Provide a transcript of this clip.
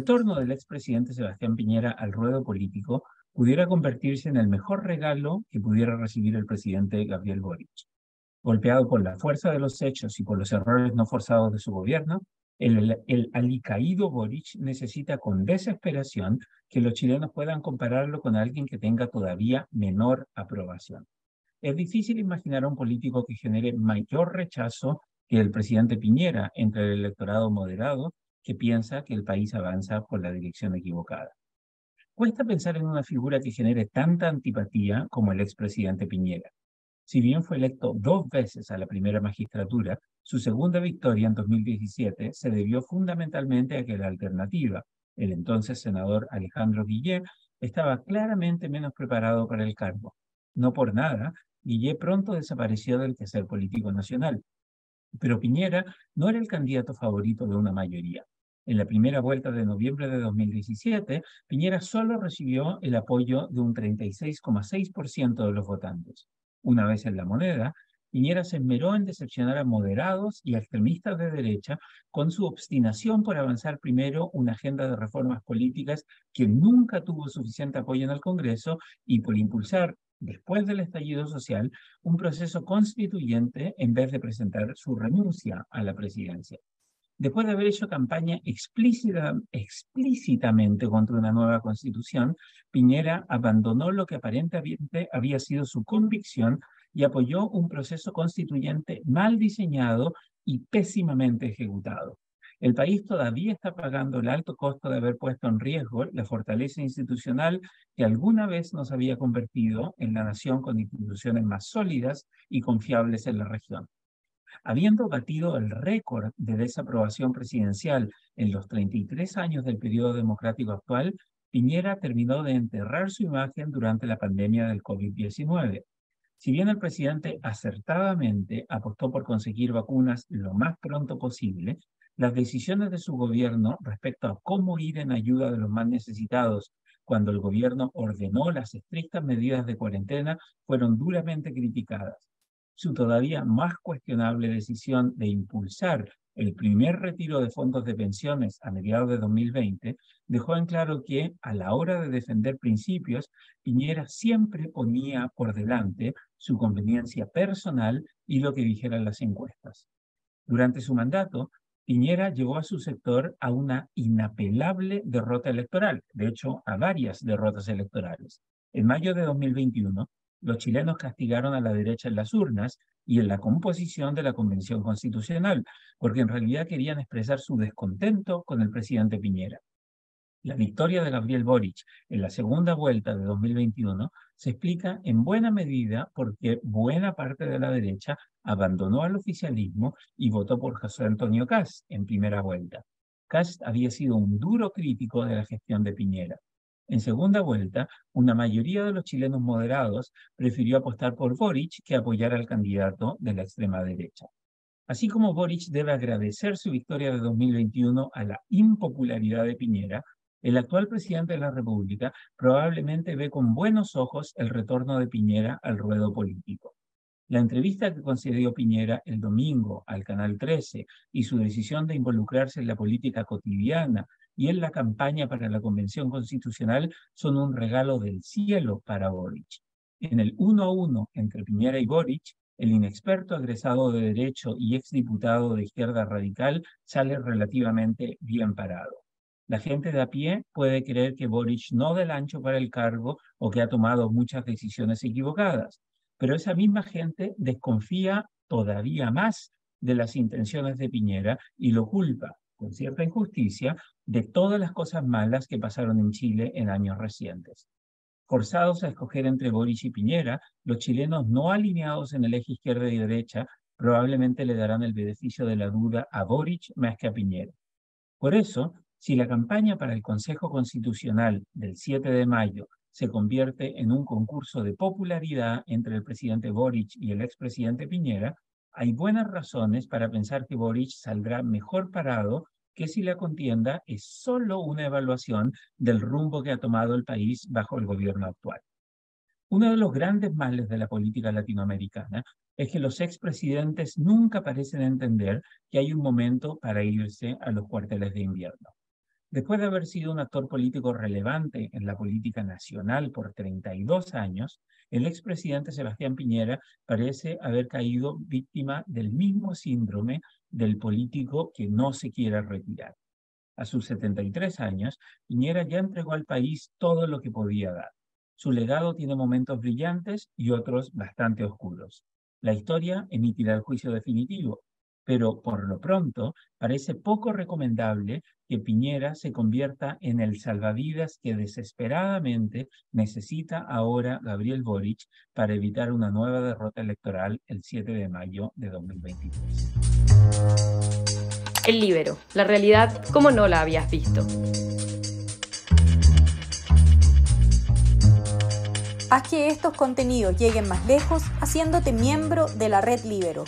retorno del expresidente Sebastián Piñera al ruedo político pudiera convertirse en el mejor regalo que pudiera recibir el presidente Gabriel Boric. Golpeado por la fuerza de los hechos y por los errores no forzados de su gobierno, el, el, alicaído Boric necesita con desesperación que los chilenos puedan compararlo con alguien que tenga todavía menor aprobación. Es difícil imaginar a un político que genere mayor rechazo que el presidente Piñera entre el electorado moderado que piensa que el país avanza por la dirección equivocada. Cuesta pensar en una figura que genere tanta antipatía como el expresidente Piñera. Si bien fue electo dos veces a la primera magistratura, su segunda victoria en 2017 se debió fundamentalmente a que la alternativa, el entonces senador Alejandro Guillé, estaba claramente menos preparado para el cargo. No por nada, Guillé pronto desapareció del quehacer político nacional. Pero Piñera no era el candidato favorito de una mayoría. En la primera vuelta de noviembre de 2017, Piñera solo recibió el apoyo de un 36,6% de los votantes. Una vez en la moneda, Piñera se esmeró en decepcionar a moderados y extremistas de derecha con su obstinación por avanzar primero una agenda de reformas políticas que nunca tuvo suficiente apoyo en el Congreso y por impulsar, después del estallido social, un proceso constituyente en vez de presentar su renuncia a la presidencia después de haber hecho campaña explícita, explícitamente contra una nueva constitución, Piñera abandonó lo que aparentemente había sido su convicción y apoyó un proceso constituyente mal diseñado y pésimamente ejecutado. El país todavía está pagando el alto costo de haber puesto en riesgo la fortaleza institucional que alguna vez nos había convertido en la nación con instituciones más sólidas y confiables en la región. Habiendo batido el récord de desaprobación presidencial en los 33 años del periodo democrático actual, Piñera terminó de enterrar su imagen durante la pandemia del COVID-19. Si bien el presidente acertadamente apostó por conseguir vacunas lo más pronto posible, las decisiones de su gobierno respecto a cómo ir en ayuda de los más necesitados cuando el gobierno ordenó las estrictas medidas de cuarentena fueron duramente criticadas su todavía más cuestionable decisión de impulsar el primer retiro de fondos de pensiones a mediados de 2020 dejó en claro que a la hora de defender principios, Piñera siempre ponía por delante su conveniencia personal y lo que dijeran las encuestas. Durante su mandato, Piñera llevó a su sector a una inapelable derrota electoral, de hecho a varias derrotas electorales. En mayo de 2021, los chilenos castigaron a la derecha en las urnas y en la composición de la Convención Constitucional, porque en realidad querían expresar su descontento con el presidente Piñera. La victoria de Gabriel Boric en la segunda vuelta de 2021 se explica en buena medida porque buena parte de la derecha abandonó al oficialismo y votó por José Antonio Cast en primera vuelta. Cast había sido un duro crítico de la gestión de Piñera. En segunda vuelta, una mayoría de los chilenos moderados prefirió apostar por Boric que apoyar al candidato de la extrema derecha. Así como Boric debe agradecer su victoria de 2021 a la impopularidad de Piñera, el actual presidente de la República probablemente ve con buenos ojos el retorno de Piñera al ruedo político. La entrevista que concedió Piñera el domingo al Canal 13 y su decisión de involucrarse en la política cotidiana y en la campaña para la Convención Constitucional son un regalo del cielo para Boric. En el uno a uno entre Piñera y Boric, el inexperto egresado de Derecho y exdiputado de Izquierda Radical sale relativamente bien parado. La gente de a pie puede creer que Boric no del ancho para el cargo o que ha tomado muchas decisiones equivocadas, pero esa misma gente desconfía todavía más de las intenciones de Piñera y lo culpa, con cierta injusticia, de todas las cosas malas que pasaron en Chile en años recientes. Forzados a escoger entre Boric y Piñera, los chilenos no alineados en el eje izquierda y derecha probablemente le darán el beneficio de la duda a Boric más que a Piñera. Por eso, si la campaña para el Consejo Constitucional del 7 de mayo se convierte en un concurso de popularidad entre el presidente Boric y el expresidente Piñera, hay buenas razones para pensar que Boric saldrá mejor parado que si la contienda es solo una evaluación del rumbo que ha tomado el país bajo el gobierno actual. Uno de los grandes males de la política latinoamericana es que los expresidentes nunca parecen entender que hay un momento para irse a los cuarteles de invierno. Después de haber sido un actor político relevante en la política nacional por 32 años, el expresidente Sebastián Piñera parece haber caído víctima del mismo síndrome del político que no se quiere retirar. A sus 73 años, Piñera ya entregó al país todo lo que podía dar. Su legado tiene momentos brillantes y otros bastante oscuros. La historia emitirá el juicio definitivo, pero por lo pronto parece poco recomendable que Piñera se convierta en el salvavidas que desesperadamente necesita ahora Gabriel Boric para evitar una nueva derrota electoral el 7 de mayo de 2023. El libero, la realidad como no la habías visto. Haz que estos contenidos lleguen más lejos haciéndote miembro de la red Libero.